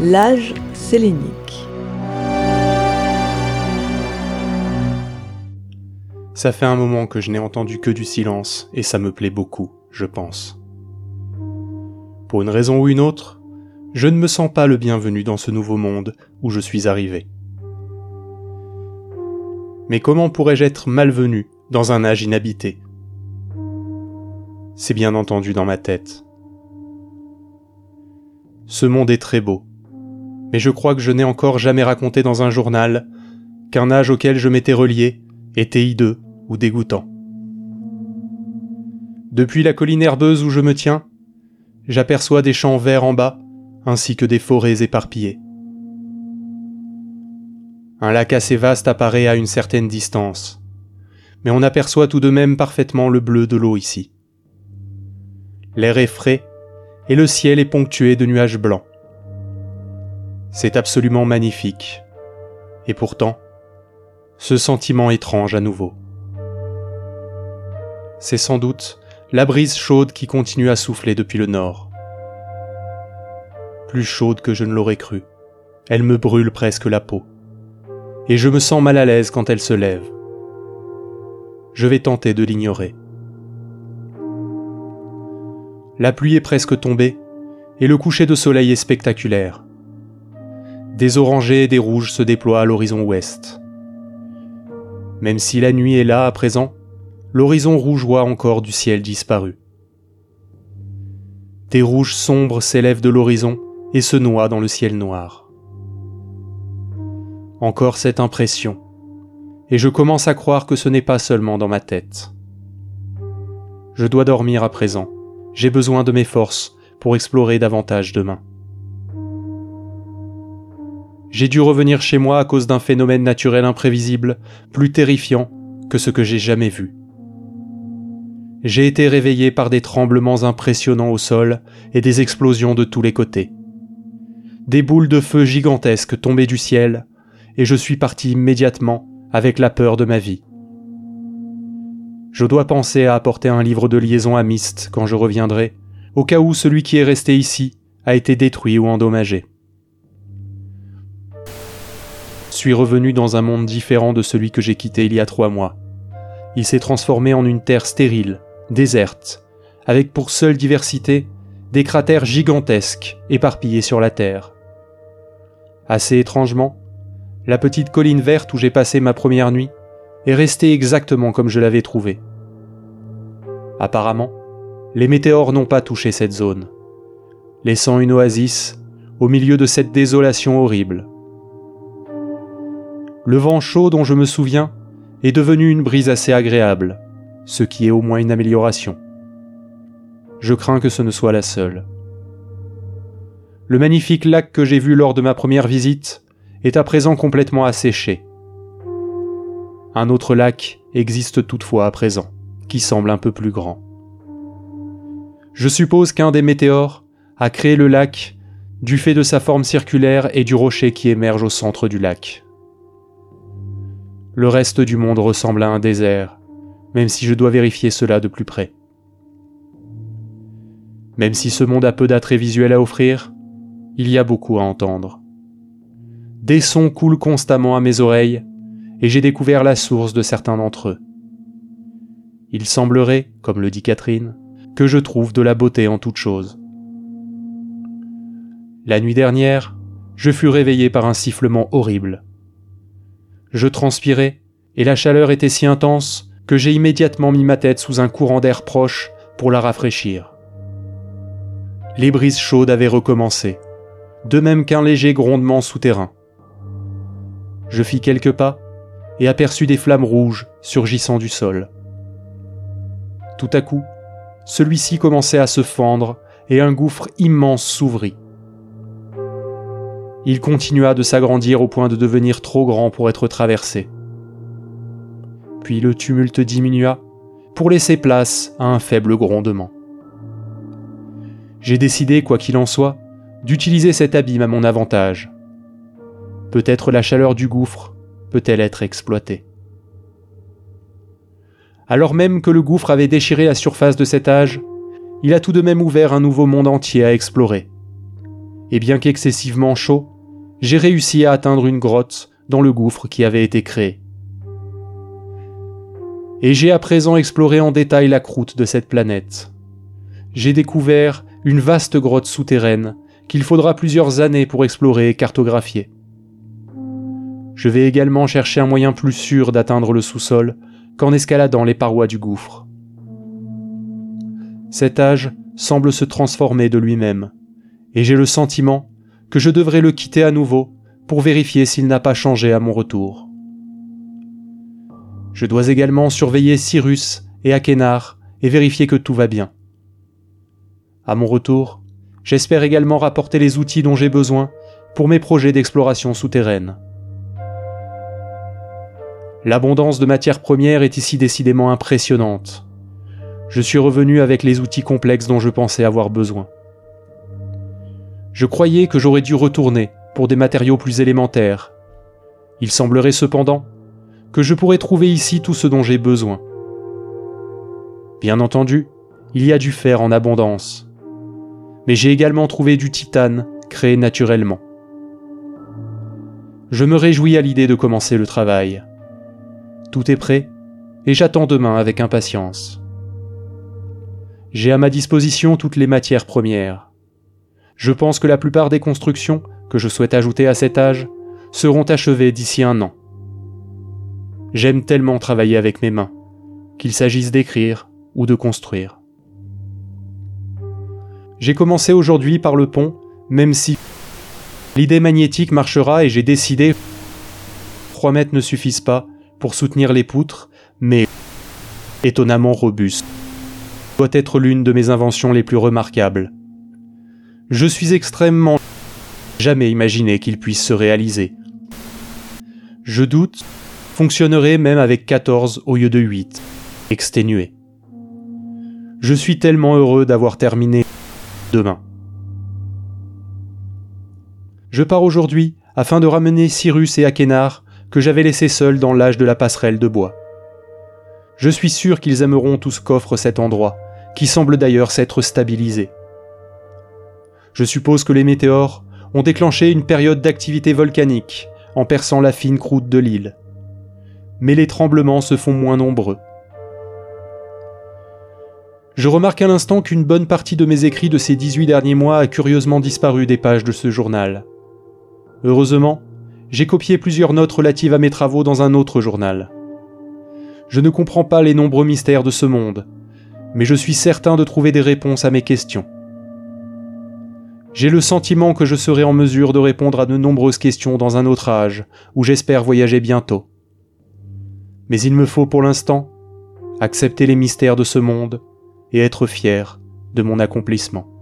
L'âge sélénique. Ça fait un moment que je n'ai entendu que du silence, et ça me plaît beaucoup, je pense. Pour une raison ou une autre, je ne me sens pas le bienvenu dans ce nouveau monde où je suis arrivé. Mais comment pourrais-je être malvenu dans un âge inhabité C'est bien entendu dans ma tête. Ce monde est très beau, mais je crois que je n'ai encore jamais raconté dans un journal qu'un âge auquel je m'étais relié était hideux ou dégoûtant. Depuis la colline herbeuse où je me tiens, j'aperçois des champs verts en bas, ainsi que des forêts éparpillées. Un lac assez vaste apparaît à une certaine distance, mais on aperçoit tout de même parfaitement le bleu de l'eau ici. L'air est frais et le ciel est ponctué de nuages blancs. C'est absolument magnifique. Et pourtant, ce sentiment étrange à nouveau. C'est sans doute la brise chaude qui continue à souffler depuis le nord. Plus chaude que je ne l'aurais cru. Elle me brûle presque la peau. Et je me sens mal à l'aise quand elle se lève. Je vais tenter de l'ignorer. La pluie est presque tombée, et le coucher de soleil est spectaculaire. Des orangés et des rouges se déploient à l'horizon ouest. Même si la nuit est là à présent, l'horizon rougeoie encore du ciel disparu. Des rouges sombres s'élèvent de l'horizon et se noient dans le ciel noir. Encore cette impression, et je commence à croire que ce n'est pas seulement dans ma tête. Je dois dormir à présent, j'ai besoin de mes forces pour explorer davantage demain. J'ai dû revenir chez moi à cause d'un phénomène naturel imprévisible, plus terrifiant que ce que j'ai jamais vu. J'ai été réveillé par des tremblements impressionnants au sol et des explosions de tous les côtés. Des boules de feu gigantesques tombaient du ciel, et je suis parti immédiatement avec la peur de ma vie. Je dois penser à apporter un livre de liaison à Myst quand je reviendrai, au cas où celui qui est resté ici a été détruit ou endommagé. Suis revenu dans un monde différent de celui que j'ai quitté il y a trois mois. Il s'est transformé en une terre stérile, déserte, avec pour seule diversité des cratères gigantesques éparpillés sur la terre. Assez étrangement, la petite colline verte où j'ai passé ma première nuit est restée exactement comme je l'avais trouvée. Apparemment, les météores n'ont pas touché cette zone, laissant une oasis au milieu de cette désolation horrible. Le vent chaud dont je me souviens est devenu une brise assez agréable, ce qui est au moins une amélioration. Je crains que ce ne soit la seule. Le magnifique lac que j'ai vu lors de ma première visite est à présent complètement asséché. Un autre lac existe toutefois à présent, qui semble un peu plus grand. Je suppose qu'un des météores a créé le lac du fait de sa forme circulaire et du rocher qui émerge au centre du lac. Le reste du monde ressemble à un désert, même si je dois vérifier cela de plus près. Même si ce monde a peu d'attraits visuels à offrir, il y a beaucoup à entendre. Des sons coulent constamment à mes oreilles, et j'ai découvert la source de certains d'entre eux. Il semblerait, comme le dit Catherine, que je trouve de la beauté en toute chose. La nuit dernière, je fus réveillé par un sifflement horrible. Je transpirais, et la chaleur était si intense que j'ai immédiatement mis ma tête sous un courant d'air proche pour la rafraîchir. Les brises chaudes avaient recommencé, de même qu'un léger grondement souterrain. Je fis quelques pas et aperçus des flammes rouges surgissant du sol. Tout à coup, celui-ci commençait à se fendre et un gouffre immense s'ouvrit. Il continua de s'agrandir au point de devenir trop grand pour être traversé. Puis le tumulte diminua pour laisser place à un faible grondement. J'ai décidé, quoi qu'il en soit, d'utiliser cet abîme à mon avantage. Peut-être la chaleur du gouffre peut-elle être exploitée. Alors même que le gouffre avait déchiré la surface de cet âge, il a tout de même ouvert un nouveau monde entier à explorer. Et bien qu'excessivement chaud, j'ai réussi à atteindre une grotte dans le gouffre qui avait été créé. Et j'ai à présent exploré en détail la croûte de cette planète. J'ai découvert une vaste grotte souterraine qu'il faudra plusieurs années pour explorer et cartographier. Je vais également chercher un moyen plus sûr d'atteindre le sous-sol qu'en escaladant les parois du gouffre. Cet âge semble se transformer de lui-même, et j'ai le sentiment que je devrais le quitter à nouveau pour vérifier s'il n'a pas changé à mon retour. Je dois également surveiller Cyrus et Akenar et vérifier que tout va bien. À mon retour, j'espère également rapporter les outils dont j'ai besoin pour mes projets d'exploration souterraine. L'abondance de matières premières est ici décidément impressionnante. Je suis revenu avec les outils complexes dont je pensais avoir besoin. Je croyais que j'aurais dû retourner pour des matériaux plus élémentaires. Il semblerait cependant que je pourrais trouver ici tout ce dont j'ai besoin. Bien entendu, il y a du fer en abondance. Mais j'ai également trouvé du titane créé naturellement. Je me réjouis à l'idée de commencer le travail. Tout est prêt, et j'attends demain avec impatience. J'ai à ma disposition toutes les matières premières. Je pense que la plupart des constructions que je souhaite ajouter à cet âge seront achevées d'ici un an. J'aime tellement travailler avec mes mains, qu'il s'agisse d'écrire ou de construire. J'ai commencé aujourd'hui par le pont, même si l'idée magnétique marchera et j'ai décidé 3 mètres ne suffisent pas pour soutenir les poutres, mais étonnamment robuste. Doit être l'une de mes inventions les plus remarquables. Je suis extrêmement jamais imaginé qu'il puisse se réaliser. Je doute, fonctionnerait même avec 14 au lieu de 8, exténué. Je suis tellement heureux d'avoir terminé demain. Je pars aujourd'hui afin de ramener Cyrus et Akenar que j'avais laissé seul dans l'âge de la passerelle de bois. Je suis sûr qu'ils aimeront tout ce qu'offre cet endroit, qui semble d'ailleurs s'être stabilisé. Je suppose que les météores ont déclenché une période d'activité volcanique en perçant la fine croûte de l'île. Mais les tremblements se font moins nombreux. Je remarque à l'instant qu'une bonne partie de mes écrits de ces 18 derniers mois a curieusement disparu des pages de ce journal. Heureusement, j'ai copié plusieurs notes relatives à mes travaux dans un autre journal. Je ne comprends pas les nombreux mystères de ce monde, mais je suis certain de trouver des réponses à mes questions. J'ai le sentiment que je serai en mesure de répondre à de nombreuses questions dans un autre âge, où j'espère voyager bientôt. Mais il me faut pour l'instant accepter les mystères de ce monde et être fier de mon accomplissement.